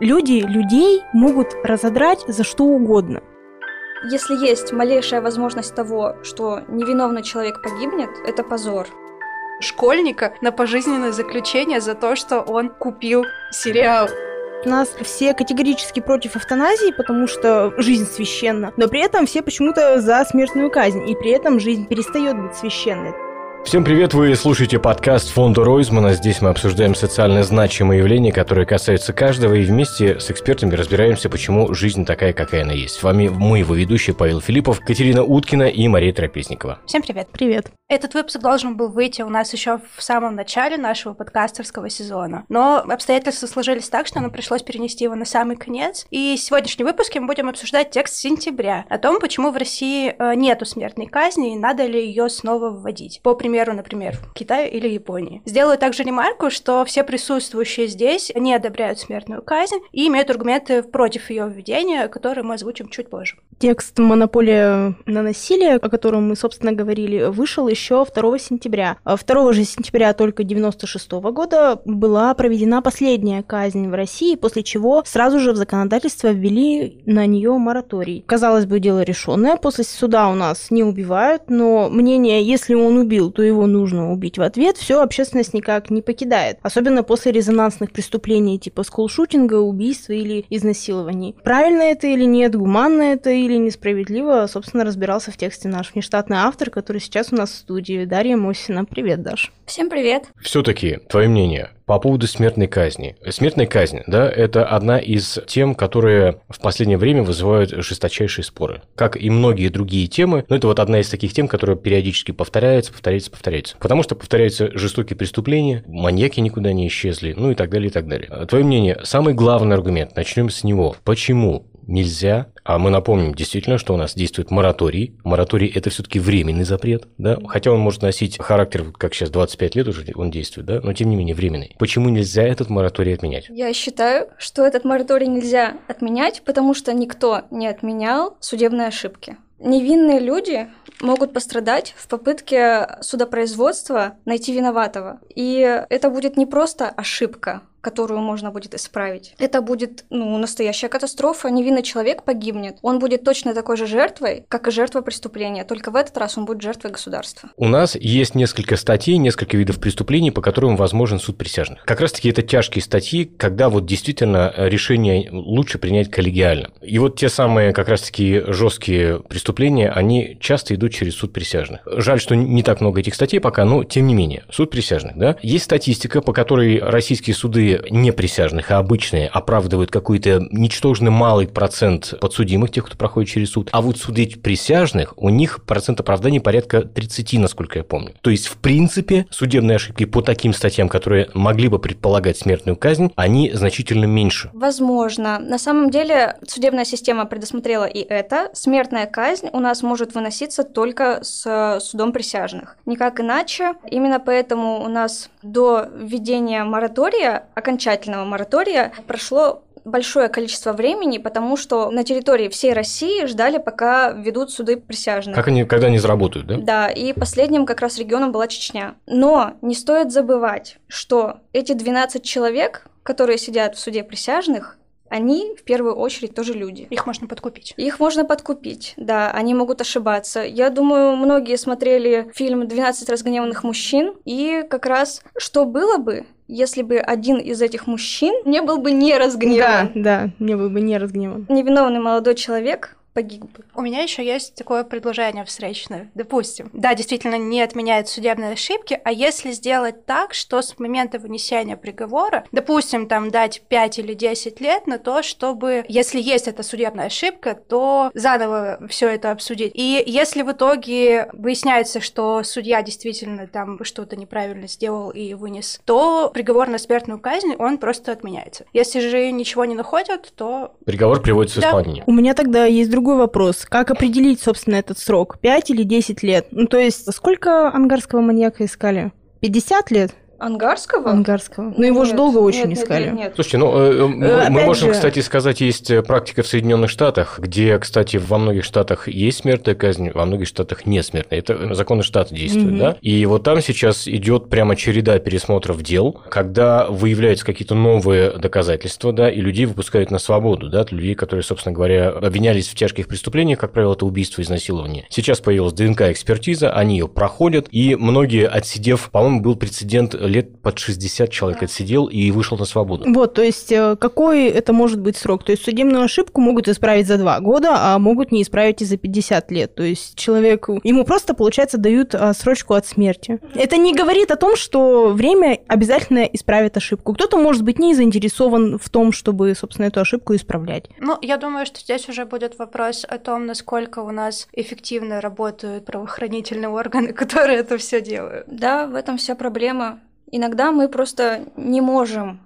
Люди людей могут разодрать за что угодно. Если есть малейшая возможность того, что невиновный человек погибнет, это позор. Школьника на пожизненное заключение за то, что он купил сериал. У нас все категорически против эвтаназии, потому что жизнь священна, но при этом все почему-то за смертную казнь, и при этом жизнь перестает быть священной. Всем привет, вы слушаете подкаст фонда Ройзмана. Здесь мы обсуждаем социально значимые явления, которые касаются каждого, и вместе с экспертами разбираемся, почему жизнь такая, какая она есть. С вами мы, его ведущие Павел Филиппов, Катерина Уткина и Мария Трапезникова. Всем привет. Привет. Этот выпуск должен был выйти у нас еще в самом начале нашего подкастерского сезона, но обстоятельства сложились так, что нам пришлось перенести его на самый конец. И в сегодняшнем выпуске мы будем обсуждать текст сентября о том, почему в России э, нету смертной казни и надо ли ее снова вводить. По примеру примеру, например, в Китае или Японии. Сделаю также ремарку, что все присутствующие здесь не одобряют смертную казнь и имеют аргументы против ее введения, которые мы озвучим чуть позже. Текст «Монополия на насилие», о котором мы, собственно, говорили, вышел еще 2 сентября. 2 а же сентября только 96 года была проведена последняя казнь в России, после чего сразу же в законодательство ввели на нее мораторий. Казалось бы, дело решенное. После суда у нас не убивают, но мнение, если он убил, то его нужно убить в ответ, все общественность никак не покидает. Особенно после резонансных преступлений типа скулшутинга, убийства или изнасилований. Правильно это или нет, гуманно это или несправедливо, собственно, разбирался в тексте наш внештатный автор, который сейчас у нас в студии, Дарья Мосина. Привет, Даш. Всем привет. Все-таки, твое мнение, по поводу смертной казни. Смертная казнь, да, это одна из тем, которые в последнее время вызывают жесточайшие споры. Как и многие другие темы, но это вот одна из таких тем, которая периодически повторяется, повторяется, повторяется. Потому что повторяются жестокие преступления, маньяки никуда не исчезли, ну и так далее, и так далее. Твое мнение, самый главный аргумент, начнем с него. Почему нельзя. А мы напомним действительно, что у нас действует мораторий. Мораторий – это все-таки временный запрет, да? Хотя он может носить характер, как сейчас, 25 лет уже он действует, да? Но тем не менее временный. Почему нельзя этот мораторий отменять? Я считаю, что этот мораторий нельзя отменять, потому что никто не отменял судебные ошибки. Невинные люди могут пострадать в попытке судопроизводства найти виноватого. И это будет не просто ошибка, которую можно будет исправить. Это будет, ну, настоящая катастрофа. Невинный человек погибнет. Он будет точно такой же жертвой, как и жертва преступления. Только в этот раз он будет жертвой государства. У нас есть несколько статей, несколько видов преступлений, по которым возможен суд присяжных. Как раз-таки это тяжкие статьи, когда вот действительно решение лучше принять коллегиально. И вот те самые как раз-таки жесткие преступления, они часто идут через суд присяжных. Жаль, что не так много этих статей пока, но тем не менее. Суд присяжных, да? Есть статистика, по которой российские суды не присяжных, а обычные, оправдывают какой-то ничтожно малый процент подсудимых, тех, кто проходит через суд. А вот суды присяжных, у них процент оправдания порядка 30, насколько я помню. То есть, в принципе, судебные ошибки по таким статьям, которые могли бы предполагать смертную казнь, они значительно меньше. Возможно. На самом деле, судебная система предусмотрела и это. Смертная казнь у нас может выноситься только с судом присяжных. Никак иначе. Именно поэтому у нас до введения моратория окончательного моратория прошло большое количество времени, потому что на территории всей России ждали, пока ведут суды присяжных. Как они, когда они заработают, да? Да, и последним как раз регионом была Чечня. Но не стоит забывать, что эти 12 человек, которые сидят в суде присяжных, они в первую очередь тоже люди. Их можно подкупить. Их можно подкупить, да, они могут ошибаться. Я думаю, многие смотрели фильм «12 разгневанных мужчин», и как раз что было бы, если бы один из этих мужчин не был бы не разгневан. Да, да, не был бы не разгневан. Невиновный молодой человек погиб бы. У меня еще есть такое предложение встречное. Допустим, да, действительно не отменяет судебные ошибки, а если сделать так, что с момента вынесения приговора, допустим, там дать 5 или 10 лет на то, чтобы, если есть эта судебная ошибка, то заново все это обсудить. И если в итоге выясняется, что судья действительно там что-то неправильно сделал и вынес, то приговор на смертную казнь, он просто отменяется. Если же ничего не находят, то... Приговор приводится в Да. исполнение. У меня тогда есть другой вопрос. Как определить, собственно, этот срок? 5 или 10 лет? Ну, то есть, сколько ангарского маньяка искали? 50 лет? Ангарского? Ангарского. Но его же долго очень нет, искали. Нет, нет, Слушайте, ну, э, мы, Э, мы опять можем, же- кстати, сказать, есть э, практика в Соединенных Штатах, где, кстати, во многих штатах есть смертная казнь, во многих штатах не смертная. Это законы штата действуют, Мгм. да? И вот там сейчас идет прямо череда пересмотров дел, когда выявляются какие-то новые доказательства, да, и людей выпускают на свободу, да, людей, которые, собственно говоря, обвинялись в тяжких преступлениях, как правило, это убийство и изнасилование. Сейчас появилась ДНК-экспертиза, они ее проходят, и многие, отсидев, по-моему, был прецедент, лет под 60 человек отсидел и вышел на свободу. Вот, то есть э, какой это может быть срок? То есть судебную ошибку могут исправить за два года, а могут не исправить и за 50 лет. То есть человеку, ему просто, получается, дают а, срочку от смерти. Это не говорит о том, что время обязательно исправит ошибку. Кто-то, может быть, не заинтересован в том, чтобы, собственно, эту ошибку исправлять. Ну, я думаю, что здесь уже будет вопрос о том, насколько у нас эффективно работают правоохранительные органы, которые это все делают. Да, в этом вся проблема. Иногда мы просто не можем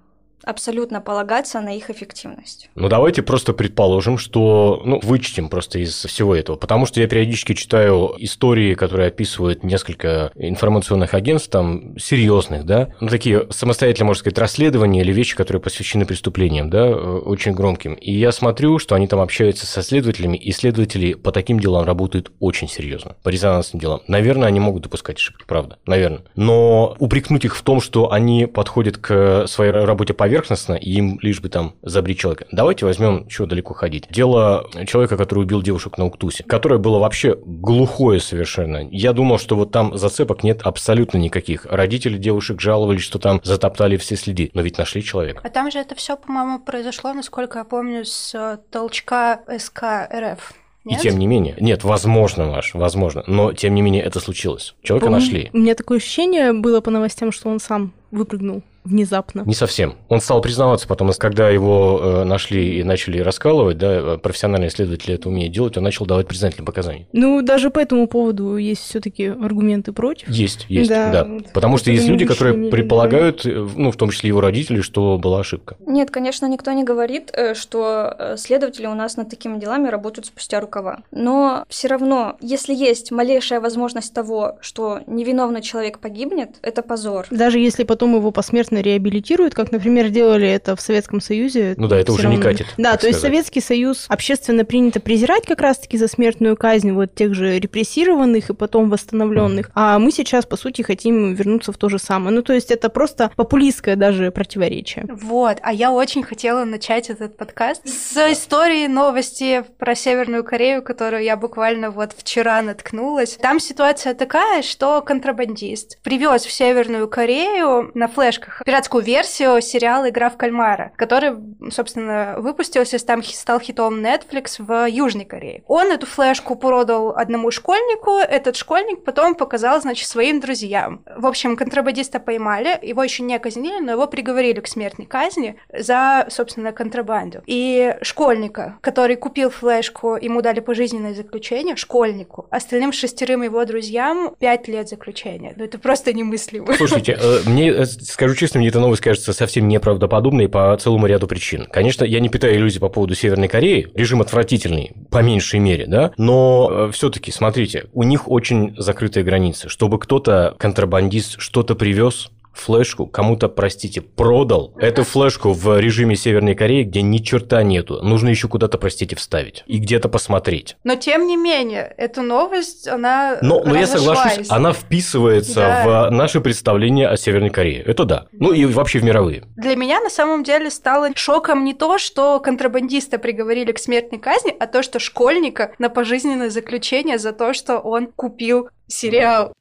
абсолютно полагаться на их эффективность. Ну, давайте просто предположим, что, ну, вычтем просто из всего этого, потому что я периодически читаю истории, которые описывают несколько информационных агентств, там, серьезных, да, ну, такие самостоятельно, можно сказать, расследования или вещи, которые посвящены преступлениям, да, э, очень громким. И я смотрю, что они там общаются со следователями, и следователи по таким делам работают очень серьезно, по резонансным делам. Наверное, они могут допускать ошибки, правда, наверное. Но упрекнуть их в том, что они подходят к своей работе поверхностно, и им лишь бы там забрить человека. Давайте возьмем, чего далеко ходить. Дело человека, который убил девушек на Уктусе, которое было вообще глухое совершенно. Я думал, что вот там зацепок нет абсолютно никаких. Родители девушек жаловались, что там затоптали все следы, но ведь нашли человека. А там же это все, по-моему, произошло, насколько я помню, с э, толчка СК РФ. И Нет? тем не менее, нет, возможно, Маш, возможно, но тем не менее это случилось. Человека По-моему, нашли. У меня такое ощущение было по новостям, что он сам выпрыгнул внезапно. Не совсем. Он стал признаваться потом, когда его э, нашли и начали раскалывать, да, э, профессиональные следователи это умеют делать, он начал давать признательные показания. Ну, даже по этому поводу есть все-таки аргументы против. Есть, есть, Да, да. Потому что есть люди, которые не предполагают, э, ну, в том числе его родители, что была ошибка. Нет, конечно, никто не говорит, э, что следователи у нас над такими делами работают спустя рукава. Но все равно, если есть малейшая возможность того, что невиновный человек погибнет, это позор. Даже если потом его посмертно реабилитируют, как, например, делали это в Советском Союзе. Ну да, это уже не равно- катит, Да, то есть сказать. Советский Союз общественно принято презирать как раз-таки за смертную казнь вот тех же репрессированных и потом восстановленных. А мы сейчас, по сути, хотим вернуться в то же самое. Ну, то есть это просто популистское даже противоречие. Вот, а я очень хотела начать этот подкаст с истории новости про Северную Корею, которую я буквально вот вчера наткнулась. Там ситуация такая, что контрабандист привез в Северную Корею на флешках пиратскую версию сериала «Игра в кальмара», который, собственно, выпустился, стал хитом Netflix в Южной Корее. Он эту флешку продал одному школьнику, этот школьник потом показал, значит, своим друзьям. В общем, контрабандиста поймали, его еще не казнили, но его приговорили к смертной казни за, собственно, контрабанду. И школьника, который купил флешку, ему дали пожизненное заключение, школьнику, остальным шестерым его друзьям пять лет заключения. Ну, это просто немыслимо. Слушайте, э, мне, скажу честно, мне эта новость кажется совсем неправдоподобной по целому ряду причин. Конечно, я не питаю иллюзий по поводу Северной Кореи, режим отвратительный, по меньшей мере, да, но все-таки, смотрите, у них очень закрытые границы. Чтобы кто-то, контрабандист, что-то привез, флешку кому-то, простите, продал эту флешку в режиме Северной Кореи, где ни черта нету. Нужно еще куда-то, простите, вставить и где-то посмотреть. Но, тем не менее, эту новость, она Но, но я разошлась. соглашусь, она вписывается Да. в наше представление о Северной Корее. Это да. Ну и вообще в мировые. Для меня на самом деле стало шоком не то, что контрабандиста приговорили к смертной казни, а то, что школьника на пожизненное заключение за то, что он купил сериал.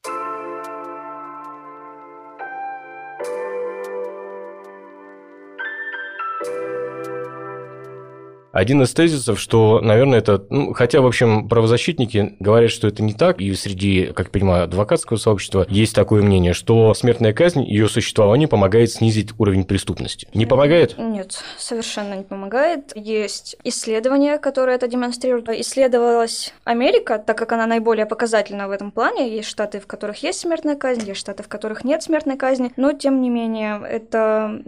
Один из тезисов, что, наверное, это... Ну, хотя, в общем, правозащитники говорят, что это не так, и среди, как я понимаю, адвокатского сообщества есть такое мнение, что смертная казнь, ее существование помогает снизить уровень преступности. Не помогает? Нет, совершенно не помогает. Есть исследования, которые это демонстрируют. Исследовалась Америка, так как она наиболее показательна в этом плане. Есть штаты, в которых есть смертная казнь, есть штаты, в которых нет смертной казни. Но, тем не менее, это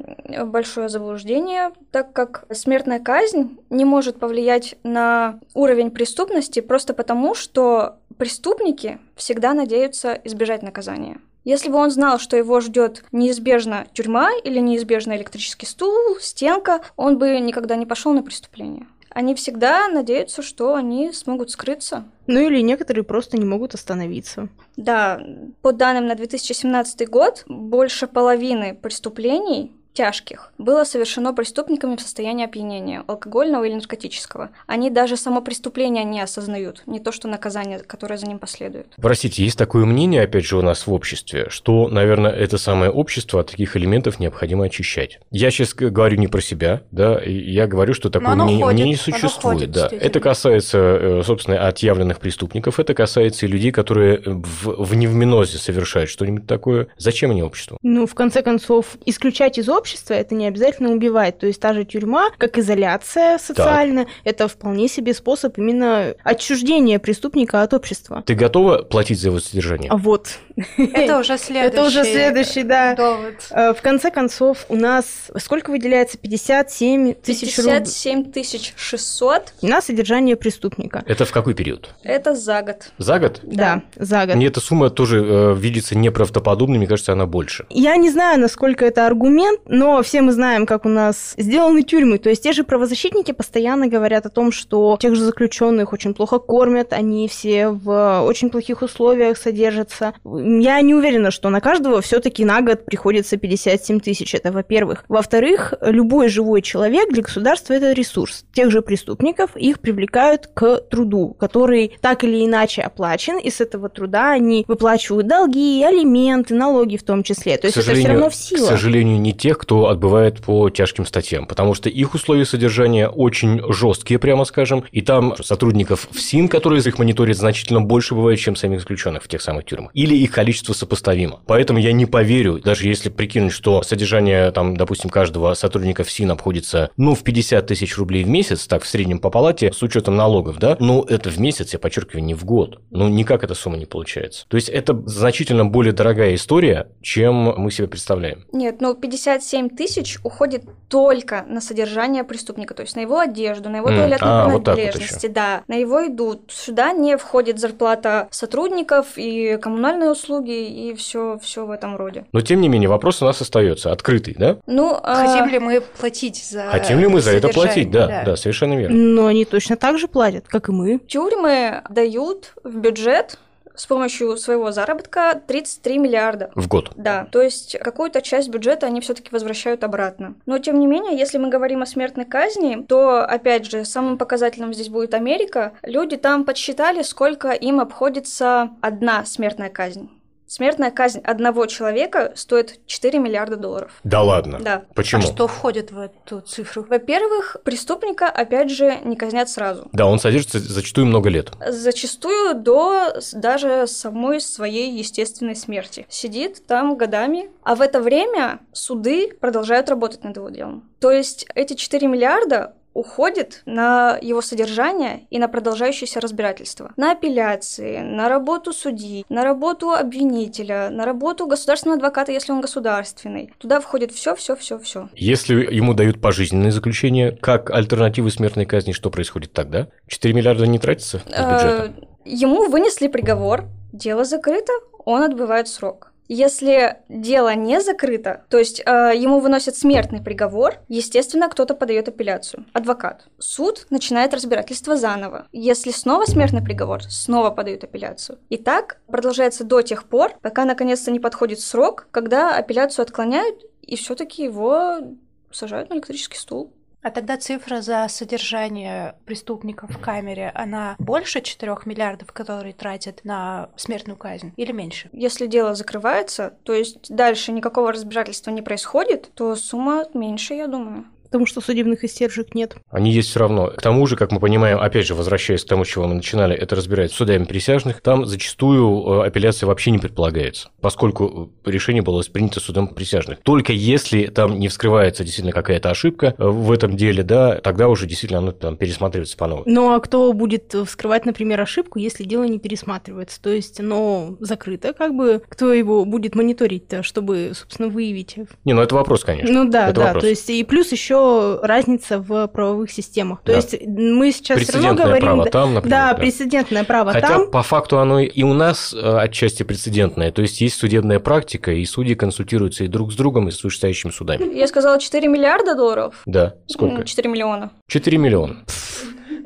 большое заблуждение, так как смертная казнь не может повлиять на уровень преступности просто потому, что преступники всегда надеются избежать наказания. Если бы он знал, что его ждет неизбежно тюрьма или неизбежно электрический стул, стенка, он бы никогда не пошел на преступление. Они всегда надеются, что они смогут скрыться. Ну или некоторые просто не могут остановиться. Да, по данным на 2017 год, больше половины преступлений тяжких было совершено преступниками в состоянии опьянения, алкогольного или наркотического. Они даже само преступление не осознают, не то что наказание, которое за ним последует. Простите, есть такое мнение, опять же, у нас в обществе, что, наверное, это самое общество от таких элементов необходимо очищать. Я сейчас говорю не про себя, да, я говорю, что такое мнение, ходит, мнение существует. ходит, да. Это касается, э, собственно, отъявленных преступников, это касается и людей, которые в, в невминозе совершают что-нибудь такое. Зачем они обществу? Ну, в конце концов, исключать из общества это не обязательно убивать. То есть та же тюрьма, как изоляция социальная, так. это вполне себе способ именно отчуждения преступника от общества. Ты готова платить за его содержание? А вот. Это уже следующий. Это уже следующий, да. Довод. Э, в конце концов, у нас сколько выделяется? 57 тысяч рублей. 57 тысяч 600. На содержание преступника. Это в какой период? Это за год. За год? Да, да за год. Мне эта сумма тоже э, видится неправдоподобной, мне кажется, она больше. Я не знаю, насколько это аргумент, но все мы знаем, как у нас сделаны тюрьмы. То есть те же правозащитники постоянно говорят о том, что тех же заключенных очень плохо кормят, они все в очень плохих условиях содержатся. Я не уверена, что на каждого все-таки на год приходится 57 тысяч. Это во-первых. Во-вторых, любой живой человек для государства это ресурс. Тех же преступников их привлекают к труду, который так или иначе оплачен, и с этого труда они выплачивают долги, алименты, налоги в том числе. То есть это все равно в силу. К сожалению, не тех, кто отбывает по тяжким статьям, потому что их условия содержания очень жесткие, прямо скажем, и там сотрудников ФСИН, которые их мониторят, значительно больше бывает, чем самих заключенных в тех самых тюрьмах. Или их количество сопоставимо. Поэтому я не поверю, даже если прикинуть, что содержание, там, допустим, каждого сотрудника ФСИН обходится, ну, в 50 тысяч рублей в месяц, так, в среднем по палате, с учетом налогов, да, ну, это в месяц, я подчеркиваю, не в год. Ну, никак эта сумма не получается. То есть, это значительно более дорогая история, чем мы себе представляем. Нет, ну, 57 тысяч уходит только на содержание преступника, то есть на его одежду, на его mm. туалетные а, принадлежности, вот да, на его еду. Сюда не входит зарплата сотрудников и коммунальные услуги и все, все в этом роде. Но тем не менее вопрос у нас остается открытый, да? Ну, а хотим ли мы платить за хотим ли мы за это платить, да, да, да, совершенно верно. Но они точно так же платят, как и мы. Тюрьмы дают в бюджет с помощью своего заработка 33 миллиарда. В год? Да, то есть какую-то часть бюджета они все-таки возвращают обратно. Но тем не менее, если мы говорим о смертной казни, то, опять же, самым показательным здесь будет Америка. Люди там подсчитали, сколько им обходится одна смертная казнь. Смертная казнь одного человека стоит 4 миллиарда долларов. Да ладно? Да. Почему? А что входит в эту цифру? Во-первых, преступника, опять же, не казнят сразу. Да, он содержится зачастую много лет. Зачастую до даже самой своей естественной смерти. Сидит там годами, а в это время суды продолжают работать над его делом. То есть эти 4 миллиарда уходит на его содержание и на продолжающееся разбирательство. На апелляции, на работу судьи, на работу обвинителя, на работу государственного адвоката, если он государственный. Туда входит все, все, все, все. Если ему дают пожизненное заключение, как альтернативы смертной казни, что происходит тогда? 4 миллиарда не тратится? Э, ему вынесли приговор, дело закрыто, он отбывает срок. Если дело не закрыто, то есть э, ему выносят смертный приговор, естественно, кто-то подает апелляцию. Адвокат. Суд начинает разбирательство заново. Если снова смертный приговор, снова подают апелляцию. И так продолжается до тех пор, пока наконец-то не подходит срок, когда апелляцию отклоняют и все-таки его сажают на электрический стул. А тогда цифра за содержание преступников в камере, она больше 4 миллиардов, которые тратят на смертную казнь, или меньше? Если дело закрывается, то есть дальше никакого разбирательства не происходит, то сумма меньше, я думаю потому что судебных истержек нет. Они есть все равно. К тому же, как мы понимаем, опять же, возвращаясь к тому, с чего мы начинали, это разбирать судами присяжных, там зачастую э, апелляция вообще не предполагается, поскольку решение было принято судом присяжных. Только если там не вскрывается действительно какая-то ошибка э, в этом деле, да, тогда уже действительно оно там пересматривается по новой. Ну а кто будет вскрывать, например, ошибку, если дело не пересматривается? То есть оно закрыто, как бы, кто его будет мониторить-то, чтобы, собственно, выявить? Не, ну это вопрос, конечно. Ну да, это да, вопрос. то есть и плюс еще еще разница в правовых системах. То Да. есть мы сейчас все равно Прецедентное говорим... право да, там, например. да, прецедентное право Хотя там. по факту оно и у нас э, отчасти прецедентное. То есть есть судебная практика, и судьи консультируются и друг с другом, и с вышестоящими судами. Я сказала 4 миллиарда долларов. Да, сколько? М, 4 миллиона. 4 миллиона.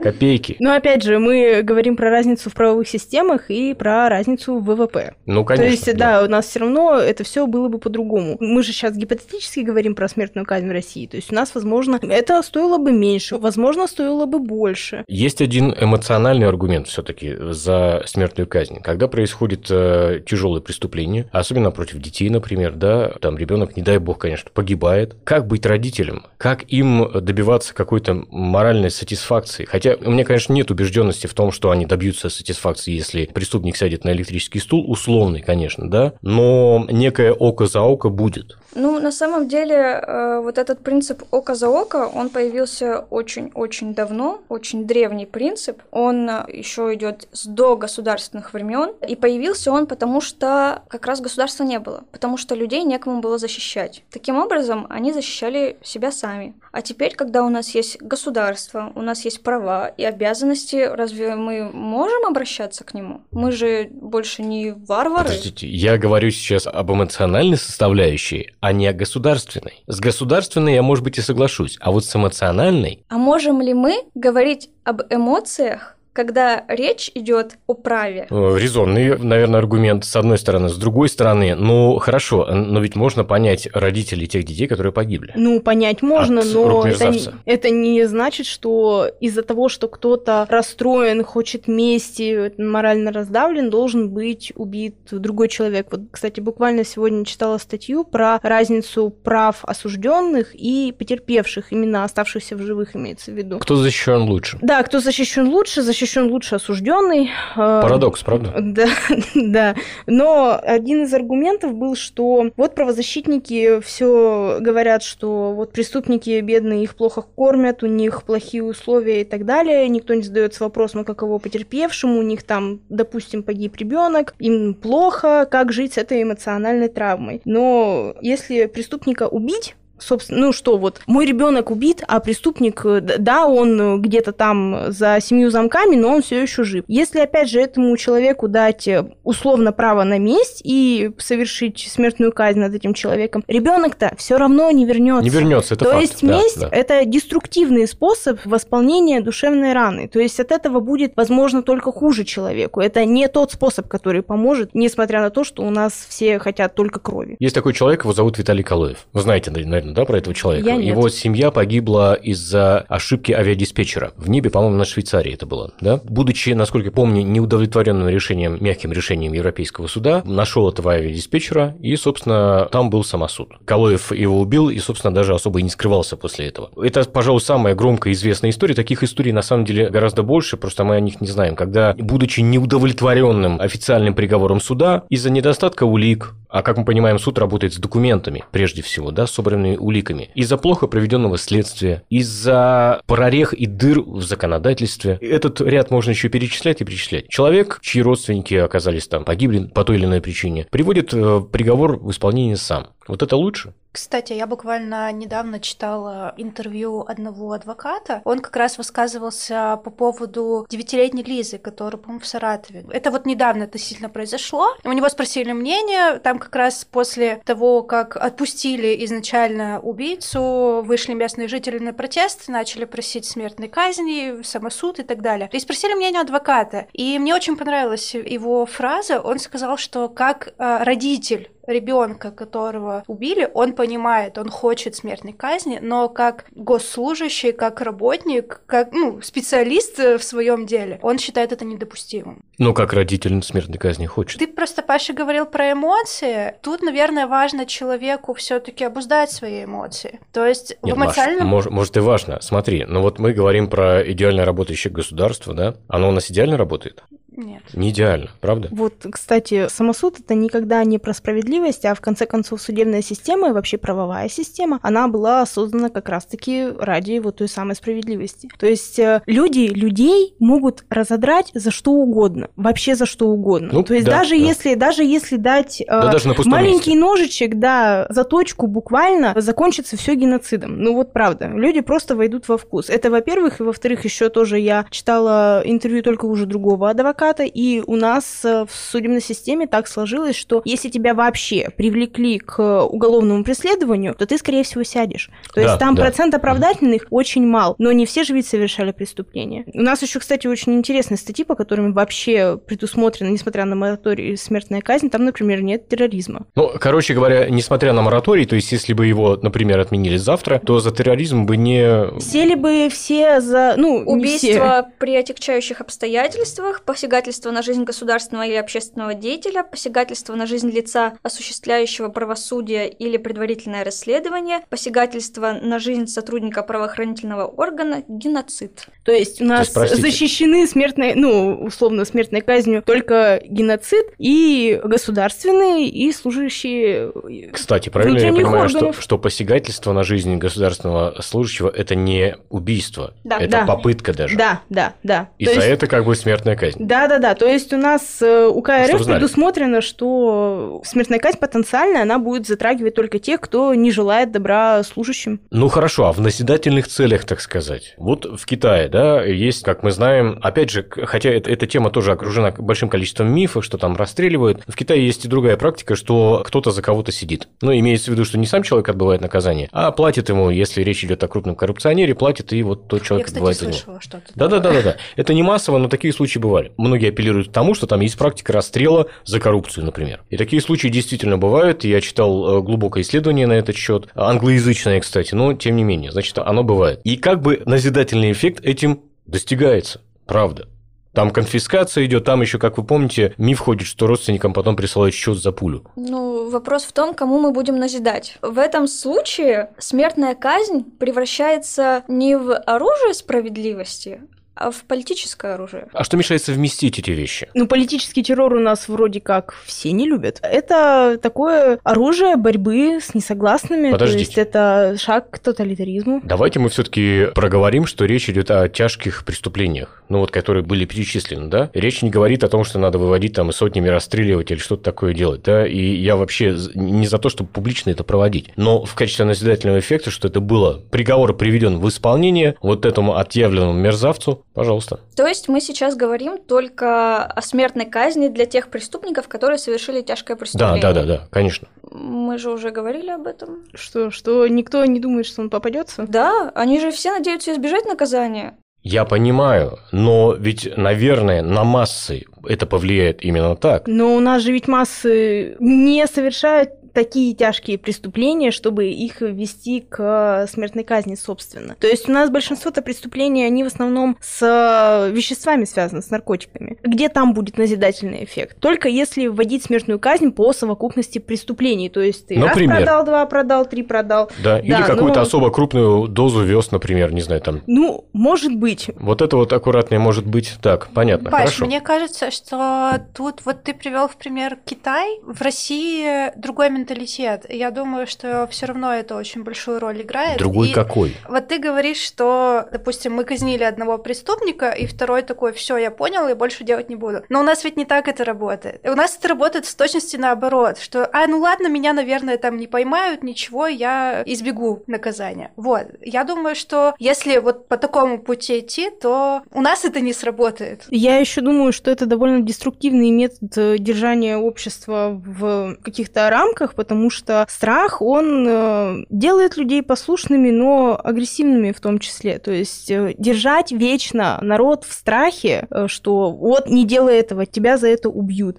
Копейки. Но опять же, мы говорим про разницу в правовых системах и про разницу в ВВП. Ну, конечно. То есть, да, у нас все равно это все было бы по-другому. Мы же сейчас гипотетически говорим про смертную казнь в России. То есть у нас, возможно, это стоило бы меньше, возможно, стоило бы больше. Есть один эмоциональный аргумент все-таки за смертную казнь. Когда происходит э, тяжелое преступление, особенно против детей, например, да, там ребенок, не дай бог, конечно, погибает. Как быть родителем? Как им добиваться какой-то моральной сатисфакции? Хотя у меня, конечно, нет убежденности в том, что они добьются сатисфакции, если преступник сядет на электрический стул, условный, конечно, да, но некое око за око будет. Ну, на самом деле, э, вот этот принцип око за око, он появился очень-очень давно, очень древний принцип. Он еще идет с до государственных времен, и появился он потому, что как раз государства не было, потому что людей некому было защищать. Таким образом, они защищали себя сами. А теперь, когда у нас есть государство, у нас есть права и обязанности, разве мы можем обращаться к нему? Мы же больше не варвары. Подождите, я говорю сейчас об эмоциональной составляющей, а не о государственной. С государственной я, может быть, и соглашусь, а вот с эмоциональной... А можем ли мы говорить об эмоциях, когда речь идет о праве? э, Резонный, наверное, аргумент с одной стороны. С другой стороны, ну хорошо, но ведь можно понять родителей тех детей, которые погибли. Ну, понять можно, От но это, мерзавца. это не значит, что из-за того, что кто-то расстроен, хочет мести, морально раздавлен, должен быть убит другой человек. Вот, кстати, буквально сегодня читала статью про разницу прав осужденных и потерпевших, именно оставшихся в живых имеется в виду. Кто защищен лучше? Да, кто защищен лучше, защищен лучше осужденный. Э, Парадокс, правда? Да, да. Но один из аргументов был, что вот правозащитники все говорят, что вот преступники бедные, их плохо кормят, у них плохие условия и так далее. Никто не задается вопросом, каково потерпевшему, у них там, допустим, погиб ребенок, им плохо, как жить с этой эмоциональной травмой. Но если преступника убить, собственно, ну что, вот мой ребенок убит, а преступник, э, да, он э, где-то там за семью замками, но он все еще жив. Если, опять же, этому человеку дать э, условно право на месть и совершить смертную казнь над этим человеком, ребенок-то все равно не вернется. Не вернется, это То факт. есть да, месть да. это деструктивный способ восполнения душевной раны. То есть от этого будет, возможно, только хуже человеку. Это не тот способ, который поможет, несмотря на то, что у нас все хотят только крови. Есть такой человек, его зовут Виталий Калоев. Вы знаете, наверное, да, про этого человека? Я нет. Его семья погибла из-за ошибки авиадиспетчера. В небе, по-моему, на Швейцарии это было, да? Будучи, насколько я помню, неудовлетворенным решением, мягким решением Европейского суда, нашел этого авиадиспетчера, и, собственно, там был самосуд. Калоев его убил, и, собственно, даже особо и не скрывался после этого. Это, пожалуй, самая громко известная история. Таких историй, на самом деле, гораздо больше, просто мы о них не знаем. Когда, будучи неудовлетворенным официальным приговором суда, из-за недостатка улик, а как мы понимаем, суд работает с документами, прежде всего, да, с собранными уликами. Из-за плохо проведенного следствия, из-за прорех и дыр в законодательстве. Этот ряд можно еще перечислять и перечислять. Человек, чьи родственники оказались там, погибли по той или иной причине, приводит э, приговор в исполнение сам. Вот это лучше? Кстати, я буквально недавно читала интервью одного адвоката. Он как раз высказывался по поводу девятилетней Лизы, которая, по-моему, в Саратове. Это вот недавно относительно произошло. У него спросили мнение. Там как раз после того, как отпустили изначально убийцу, вышли местные жители на протест, начали просить смертной казни, самосуд и так далее. И спросили мнение адвоката. И мне очень понравилась его фраза. Он сказал, что как э, родитель ребенка, которого убили, он понимает, он хочет смертной казни, но как госслужащий, как работник, как ну, специалист э, в своем деле, он считает это недопустимым. Ну, как родитель смертной казни хочет. Ты просто, Паша, говорил про эмоции. Тут, наверное, важно человеку все-таки обуздать свои эмоции. То есть Нет, в Маш, эмоциональном... мож- может, и важно. Смотри, ну вот мы говорим про идеально работающее государство, да? Оно у нас идеально работает? Нет. Не идеально, правда? Вот, кстати, самосуд это никогда не про справедливость, а в конце концов судебная система и вообще правовая система, она была создана как раз-таки ради вот той самой справедливости. То есть э, люди людей могут разодрать за что угодно, вообще за что угодно. Ну, То есть да, даже да. если даже если дать э, Да даже на пустом маленький месте. ножичек, да, заточку буквально, закончится все геноцидом. Ну вот правда, люди просто войдут во вкус. Это во-первых, и во-вторых, еще тоже я читала интервью только уже другого адвоката, и у нас э, в судебной системе так сложилось, что если тебя вообще привлекли к уголовному преследованию, то ты, скорее всего, сядешь. То Да, есть там да. процент оправдательных очень мал, но не все же ведь совершали преступления. У нас еще, кстати, очень интересные статьи, по которым вообще предусмотрена, несмотря на мораторий, смертная казнь, там, например, нет терроризма. Ну, короче говоря, несмотря на мораторий, то есть если бы его, например, отменили завтра, то за терроризм бы не... Сели бы все за... Ну, не все. Убийство при отягчающих обстоятельствах, посягательство на жизнь государственного или общественного деятеля, посягательство на жизнь лица, осуществляющего правосудие или предварительное расследование, посягательство на жизнь сотрудника правоохранительного органа, геноцид. То есть у нас простите. защищены смертной, ну, условно, смертной казнью только геноцид и государственные, и служащие... Кстати, правильно я понимаю, что, органов. что посягательство на жизнь государственного служащего – это не убийство, Да. это Да. попытка даже. Да, да, да. И То за есть- это как бы смертная казнь. Да, да, да. То есть у нас э, у КРФ предусмотрено, что смертная казнь потенциальная, она будет затрагивать только тех, кто не желает добра служащим. Ну хорошо, а в назидательных целях, так сказать. Вот в Китае, да, есть, как мы знаем, опять же, хотя эта, эта тема тоже окружена большим количеством мифов, что там расстреливают, в Китае есть и другая практика, что кто-то за кого-то сидит. Ну, имеется в виду, что не сам человек отбывает наказание, а платит ему, если речь идет о крупном коррупционере, платит и вот тот Я, человек кстати, отбывает слышала что-то. Да, да, такое. да, да, да. Это не массово, но такие случаи бывали. Многие апеллируют к тому, что там есть практика расстрела за коррупцию, например. И такие случаи действительно бывают. Я читал э, глубокое исследование на этот счет, англоязычное, кстати, но тем не менее, значит, оно бывает. И как бы назидательный эффект этим достигается, правда. Там конфискация идет, там еще, как вы помните, миф ходит, что родственникам потом присылают счет за пулю. Ну, вопрос в том, кому мы будем назидать. В этом случае смертная казнь превращается не в оружие справедливости, а в политическое оружие. А что мешает совместить эти вещи? Ну, политический террор у нас вроде как все не любят. Это такое оружие борьбы с несогласными. Подождите. То есть это шаг к тоталитаризму. Давайте мы все-таки проговорим, что речь идет о тяжких преступлениях, ну вот которые были перечислены, да? Речь не говорит о том, что надо выводить там и сотнями расстреливать или что-то такое делать, да? И я вообще не за то, чтобы публично это проводить, но в качестве назидательного эффекта, что это было, приговор приведен в исполнение вот этому отъявленному мерзавцу, пожалуйста. То есть мы сейчас говорим только о смертной казни для тех преступников, которые совершили тяжкое Да, преступление. да, да, да, конечно. Мы же уже говорили об этом. Что, что никто не думает, что он попадется? Да, они же все надеются избежать наказания. Я понимаю, но ведь, наверное, на массы это повлияет именно так. Но у нас же ведь массы не совершают такие тяжкие преступления, чтобы их вести к смертной казни, собственно. То есть у нас большинство-то преступлений, они в основном с веществами связаны, с наркотиками. Где там будет назидательный эффект? Только если вводить смертную казнь по совокупности преступлений. То есть ты Например? раз продал, два продал, три продал. Да, или Да, какую-то но- особо крупную дозу вез, например, не знаю, там. Ну, может быть. Вот это вот аккуратнее может быть. Так, понятно, Паш, хорошо. мне кажется, что тут вот ты привел в пример Китай. В России другой менталитет. Я думаю, что все равно это очень большую роль играет. Другой И какой? Вот ты говоришь, что, допустим, мы казнили одного преступника, и второй такой, все, я понял, и больше делать не буду. Но у нас ведь не так это работает. У нас это работает с точности наоборот, что, а, ну ладно, меня, наверное, там не поймают, ничего, я избегу наказания. Вот. Я думаю, что если вот по такому пути идти, то у нас это не сработает. Я еще думаю, что это довольно деструктивный метод э, держания общества в каких-то рамках, потому что страх, он э, делает людей послушными, но агрессивными в том числе. То есть э, держать вечно народ в страхе, э, что вот не делай этого, тебя за это убьют.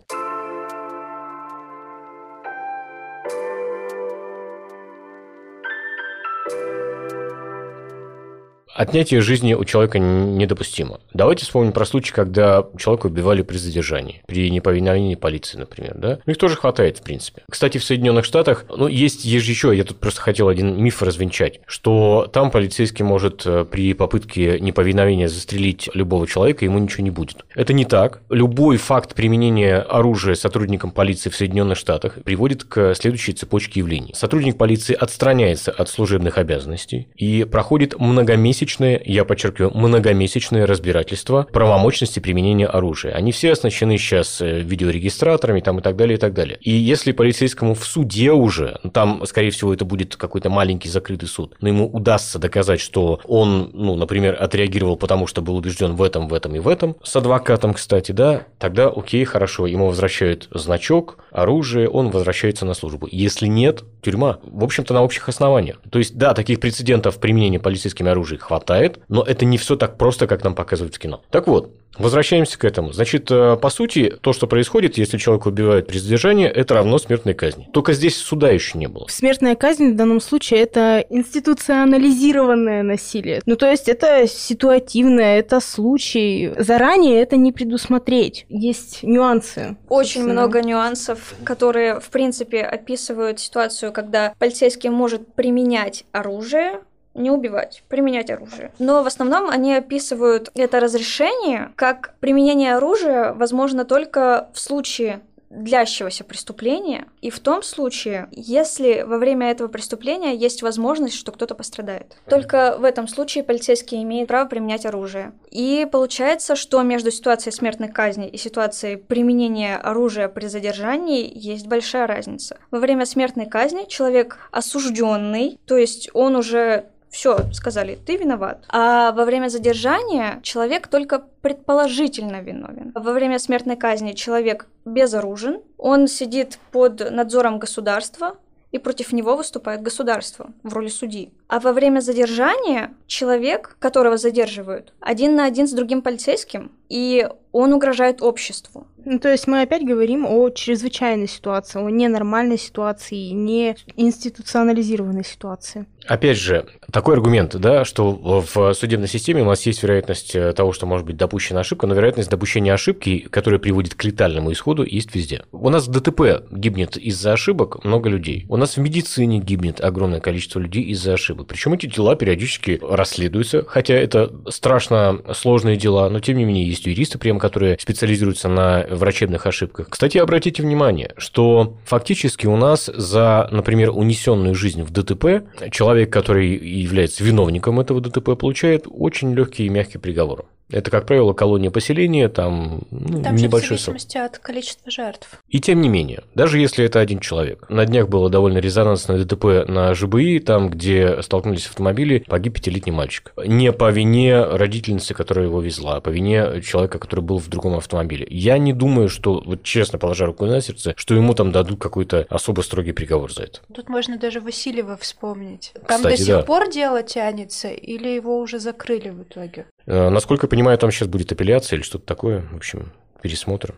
Отнятие жизни у человека недопустимо. Давайте вспомним про случай, когда человека убивали при задержании, при неповиновении полиции, например, да? Их тоже хватает, в принципе. Кстати, в Соединенных Штатах, ну, есть, есть еще, я тут просто хотел один миф развенчать, что там полицейский может э, при попытке неповиновения застрелить любого человека, ему ничего не будет. Это не так. Любой факт применения оружия сотрудником полиции в Соединенных Штатах приводит к следующей цепочке явлений. Сотрудник полиции отстраняется от служебных обязанностей и проходит многомесячное, я подчеркиваю, многомесячное разбирательство правомочности применения оружия. Они все оснащены сейчас э, видеорегистраторами там, и так далее, и так далее. И если полицейскому в суде уже, ну, там, скорее всего, это будет какой-то маленький закрытый суд, но ему удастся доказать, что он, ну, например, отреагировал потому, что был убежден в этом, в этом и в этом, с адвокатом, кстати, да, тогда окей, хорошо, ему возвращают значок, оружие, он возвращается на службу. Если нет, тюрьма. В общем-то, на общих основаниях. То есть, да, таких прецедентов применения полицейскими оружием хватает, но это не все так просто, как нам показывают в кино. Так вот, Возвращаемся к этому. Значит, э, по сути, то, что происходит, если человека убивают при задержании, это равно смертной казни. Только здесь суда еще не было. Смертная казнь в данном случае это институционализированное насилие. Ну, то есть это ситуативное, это случай. Заранее это не предусмотреть. Есть нюансы. Очень собственно. много нюансов, которые, в принципе, описывают ситуацию, когда полицейский может применять оружие не убивать, применять оружие. Но в основном они описывают это разрешение как применение оружия возможно только в случае длящегося преступления, и в том случае, если во время этого преступления есть возможность, что кто-то пострадает. Только в этом случае полицейский имеет право применять оружие. И получается, что между ситуацией смертной казни и ситуацией применения оружия при задержании есть большая разница. Во время смертной казни человек осужденный, то есть он уже все, сказали, ты виноват. А во время задержания человек только предположительно виновен. Во время смертной казни человек безоружен, он сидит под надзором государства, и против него выступает государство в роли судьи. А во время задержания человек, которого задерживают, один на один с другим полицейским, и он угрожает обществу. Ну, то есть мы опять говорим о чрезвычайной ситуации, о ненормальной ситуации, не институционализированной ситуации. Опять же, такой аргумент, да, что в судебной системе у нас есть вероятность э, того, что может быть допущена ошибка, но вероятность допущения ошибки, которая приводит к летальному исходу, есть везде. У нас в ДТП гибнет из-за ошибок много людей. У нас в медицине гибнет огромное количество людей из-за ошибок. Причем эти дела периодически расследуются, хотя это страшно сложные дела, но тем не менее есть юристы, прямо которые специализируются на врачебных ошибках. Кстати, обратите внимание, что фактически у нас за, например, унесенную жизнь в ДТП человек, который является виновником этого ДТП, получает очень легкий и мягкий приговор. Это, как правило, колония поселения, там, ну, там небольшой в зависимости срок. от количества жертв. И тем не менее, даже если это один человек. На днях было довольно резонансное ДТП на ЖБИ, там, где столкнулись автомобили, погиб пятилетний мальчик. Не по вине родительницы, которая его везла, а по вине человека, который был в другом автомобиле. Я не думаю, что, вот честно положа руку на сердце, что ему там дадут какой-то особо строгий приговор за это. Тут можно даже Васильева вспомнить. Там Кстати, до сих да. пор дело тянется или его уже закрыли в итоге? Э, насколько я понимаю, там сейчас будет апелляция или что-то такое. В общем, пересмотр.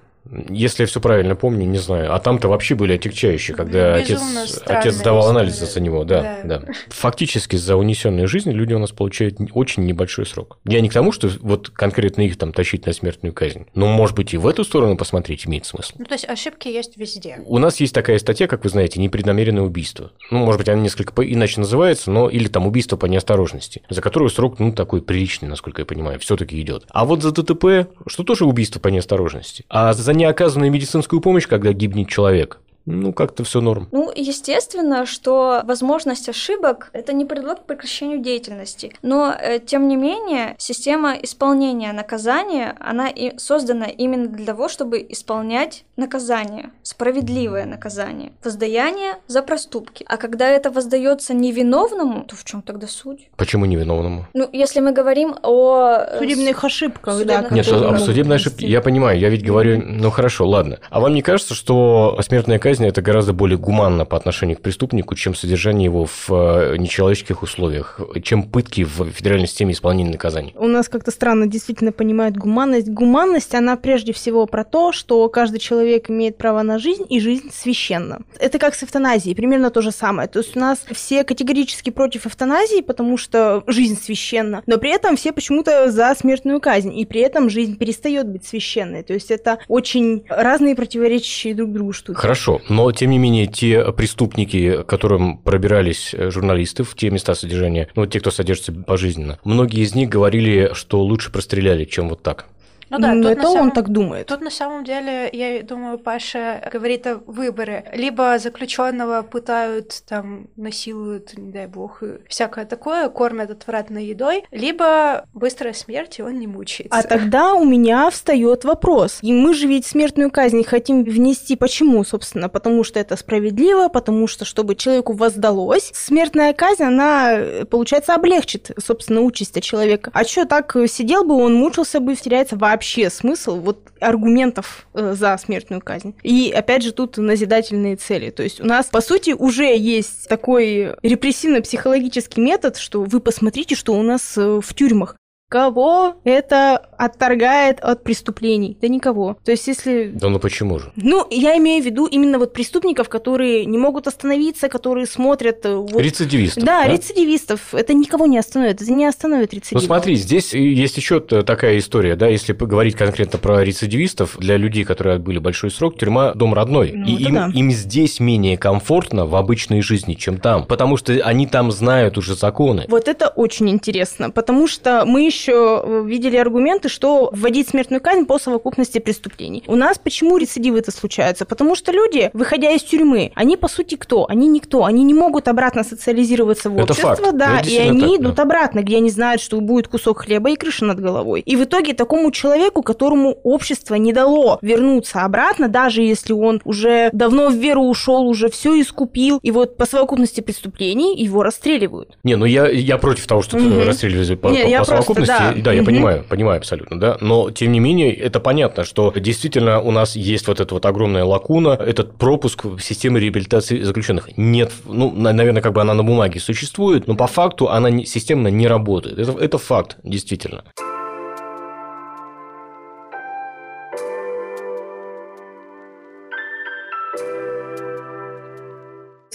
Если я все правильно помню, не знаю. А там-то вообще были отягчающие, когда отец, отец давал анализы за него. Да, да. да. Фактически за унесенную жизнь люди у нас получают очень небольшой срок. Я не к тому, что вот конкретно их там тащить на смертную казнь. Но, может быть, и в эту сторону посмотреть имеет смысл. Ну, то есть ошибки есть везде. У нас есть такая статья, как вы знаете, непреднамеренное убийство. Ну, может быть, она несколько иначе называется, но или там убийство по неосторожности, за которую срок, ну, такой приличный, насколько я понимаю, все-таки идет. А вот за ДТП, что тоже убийство по неосторожности. А за неоказанную медицинскую помощь, когда гибнет человек, ну, как-то все норм. Ну, естественно, что возможность ошибок – это не предлог к прекращению деятельности. Но, э, тем не менее, система исполнения наказания, она и создана именно для того, чтобы исполнять наказание, справедливое наказание, воздаяние за проступки. А когда это воздается невиновному, то в чем тогда суть? Почему невиновному? Ну, если мы говорим о... Э, судебных ошибках, судебных да. Нет, о судебной ошибке, я понимаю, я ведь говорю, ну хорошо, ладно. А вам не кажется, что смертная казнь казнь это гораздо более гуманно по отношению к преступнику, чем содержание его в э, нечеловеческих условиях, чем пытки в федеральной системе исполнения наказаний. У нас как-то странно действительно понимают гуманность. Гуманность, она прежде всего про то, что каждый человек человек имеет право на жизнь, и жизнь священна. Это как с эвтаназией, примерно то же самое. То есть у нас все категорически против эвтаназии, потому что жизнь священна, но при этом все почему-то за смертную казнь, и при этом жизнь перестает быть священной. То есть это очень разные противоречащие друг другу штуки. Хорошо, но тем не менее те преступники, которым пробирались э, журналисты в те места содержания, ну, те, кто содержится пожизненно, многие из них говорили, что лучше простреляли, чем вот так. Ну да, Но это самом... он так думает. Тут на самом деле, я думаю, Паша говорит о выборе. Либо заключенного пытают, там, насилуют, не дай бог, всякое такое, кормят отвратной едой, либо быстрая смерть, и он не мучается. А тогда у меня встает вопрос. И мы же ведь смертную казнь хотим внести. Почему, собственно? Потому что это справедливо, потому что, чтобы человеку воздалось, смертная казнь, она, получается, облегчит, собственно, участь человека. А что, так сидел бы, он мучился бы, теряется вообще вообще смысл вот аргументов э, за смертную казнь. И опять же тут назидательные цели. То есть у нас, по сути, уже есть такой репрессивно-психологический метод, что вы посмотрите, что у нас э, в тюрьмах. Кого это отторгает от преступлений? Да никого. То есть если... Да ну почему же? Ну, я имею в виду именно вот преступников, которые не могут остановиться, которые смотрят... Э, вот... Рецидивистов. Да, да, рецидивистов. Это никого не остановит. Это не остановит рецидивистов. Ну смотри, здесь есть еще такая история, да, если поговорить конкретно про рецидивистов, для людей, которые отбыли большой срок, тюрьма – дом родной. Ну, и им, да. им здесь менее комфортно в обычной жизни, чем там, потому что они там знают уже законы. Вот это очень интересно, потому что мы еще э, видели аргументы, что вводить смертную казнь по совокупности преступлений. У нас почему рецидивы это случаются? Потому что люди, выходя из тюрьмы, они по сути кто? Они никто. Они не могут обратно социализироваться в это общество, факт. да, и они так, идут да. обратно, где они знают, что будет кусок хлеба и крыша над головой. И в итоге такому человеку, которому общество не дало вернуться обратно, даже если он уже давно в веру ушел, уже все искупил, и вот по совокупности преступлений его расстреливают. Не, ну я, я против того, что mm-hmm. расстреливать по, не, по, по совокупности. Просто, да, да я понимаю, понимаю абсолютно, да. Но тем не менее, это понятно, что действительно у нас есть вот эта вот огромная лакуна, этот пропуск в системе реабилитации заключенных. Нет, ну, наверное, как бы она на бумаге существует, но по факту она системно не работает. Это, это факт, действительно.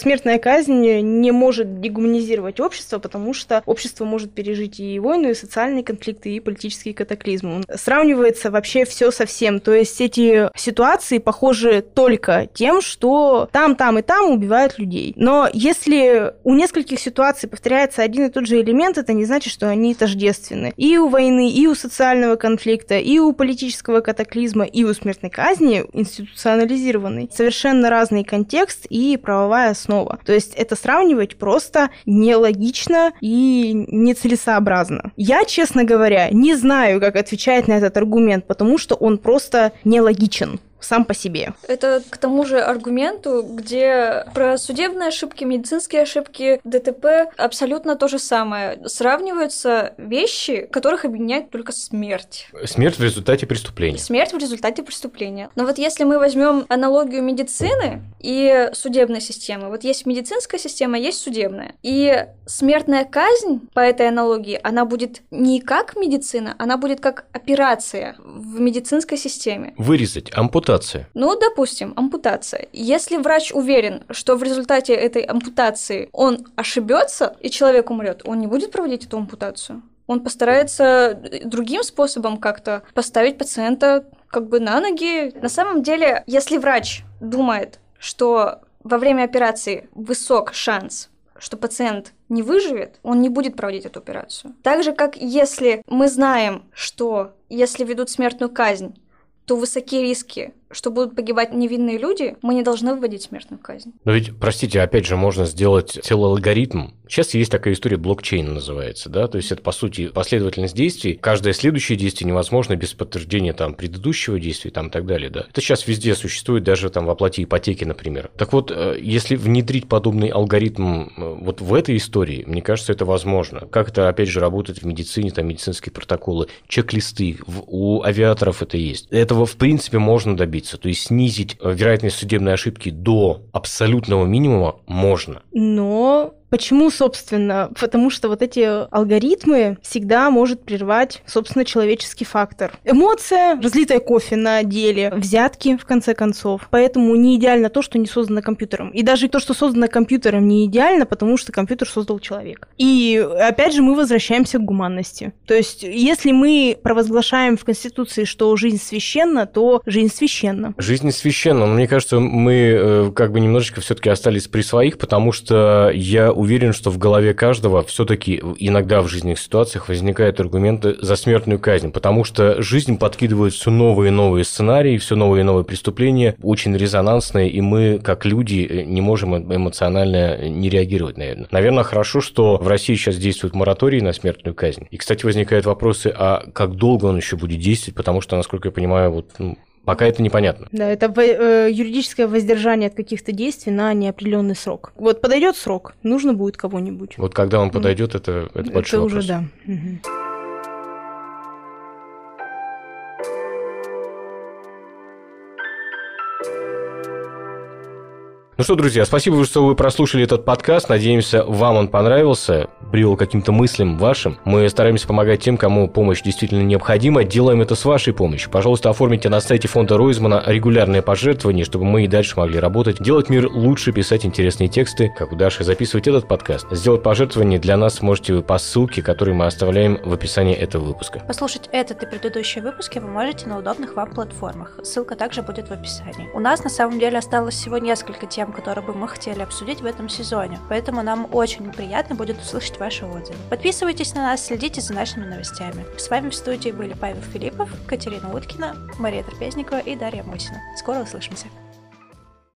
Смертная казнь не может дегуманизировать общество, потому что общество может пережить и войну, и социальные конфликты, и политические катаклизмы. Сравнивается вообще все со всем. То есть эти ситуации похожи только тем, что там, там и там убивают людей. Но если у нескольких ситуаций повторяется один и тот же элемент, это не значит, что они тождественны. И у войны, и у социального конфликта, и у политического катаклизма, и у смертной казни институционализированный. Совершенно разный контекст и правовая основа снова. То есть это сравнивать просто нелогично и нецелесообразно. Я, честно говоря, не знаю, как отвечать на этот аргумент, потому что он просто нелогичен сам по себе. Это к тому же аргументу, где про судебные ошибки, медицинские ошибки, ДТП абсолютно то же самое. Сравниваются вещи, которых объединяет только смерть. Смерть в результате преступления. Смерть в результате преступления. Но вот если мы возьмем аналогию медицины и судебной системы, вот есть медицинская система, есть судебная. И смертная казнь по этой аналогии, она будет не как медицина, она будет как операция в медицинской системе. Вырезать, ампутация ампутация? Ну, допустим, ампутация. Если врач уверен, что в результате этой ампутации он ошибется и человек умрет, он не будет проводить эту ампутацию. Он постарается другим способом как-то поставить пациента как бы на ноги. На самом деле, если врач думает, что во время операции высок шанс, что пациент не выживет, он не будет проводить эту операцию. Так же, как если мы знаем, что если ведут смертную казнь, то высоки риски что будут погибать невинные люди, мы не должны вводить смертную казнь. Но ведь, простите, опять же, можно сделать целый алгоритм. Сейчас есть такая история, блокчейн называется, да, то есть это, по сути, последовательность действий. Каждое следующее действие невозможно без подтверждения там предыдущего действия там и так далее, да. Это сейчас везде существует, даже там в оплате ипотеки, например. Так вот, э, если внедрить подобный алгоритм э, вот в этой истории, мне кажется, это возможно. Как это, опять же, работает в медицине, там медицинские протоколы, чек-листы, у авиаторов это есть. Этого, в принципе, можно добиться добиться. То есть снизить э, вероятность судебной ошибки до абсолютного минимума можно. Но Почему, собственно? Потому что вот эти алгоритмы всегда может прервать, собственно, человеческий фактор. Эмоция, разлитая кофе на деле, взятки, в конце концов. Поэтому не идеально то, что не создано компьютером. И даже то, что создано компьютером, не идеально, потому что компьютер создал человек. И опять же мы возвращаемся к гуманности. То есть, если мы провозглашаем в Конституции, что жизнь священна, то жизнь священна. Жизнь священна, но мне кажется, мы э, как бы немножечко все-таки остались при своих, потому что я уверен, что в голове каждого все-таки иногда в жизненных ситуациях возникают аргументы за смертную казнь, потому что жизнь подкидывает все новые и новые сценарии, все новые и новые преступления, очень резонансные, и мы, как люди, э, не можем эмоционально не реагировать, наверное. Наверное, хорошо, что в России сейчас действует мораторий на смертную казнь. И, кстати, возникают вопросы, а как долго он еще будет действовать, потому что, насколько я понимаю, вот ну, Пока это непонятно. Да, это э, юридическое воздержание от каких-то действий на неопределенный срок. Вот подойдет срок, нужно будет кого-нибудь. Вот когда он подойдет, это, это большой это вопрос. уже да. Угу. Ну что, друзья, спасибо, что вы прослушали этот подкаст. Надеемся, вам он понравился, привел каким-то мыслям вашим. Мы стараемся помогать тем, кому помощь действительно необходима. Делаем это с вашей помощью. Пожалуйста, оформите на сайте фонда Ройзмана регулярные пожертвования, чтобы мы и дальше могли работать, делать мир лучше, писать интересные тексты, как у Даши, записывать этот подкаст. Сделать пожертвование для нас можете вы по ссылке, которую мы оставляем в описании этого выпуска. Послушать этот и предыдущие выпуски вы можете на удобных вам платформах. Ссылка также будет в описании. У нас на самом деле осталось всего несколько тем, которые бы мы хотели обсудить в этом сезоне, поэтому нам очень приятно будет услышать ваши отзывы. Подписывайтесь на нас, следите за нашими новостями. С вами в студии были Павел Филиппов, Катерина Уткина, Мария Трапезникова и Дарья Мосина. Скоро услышимся.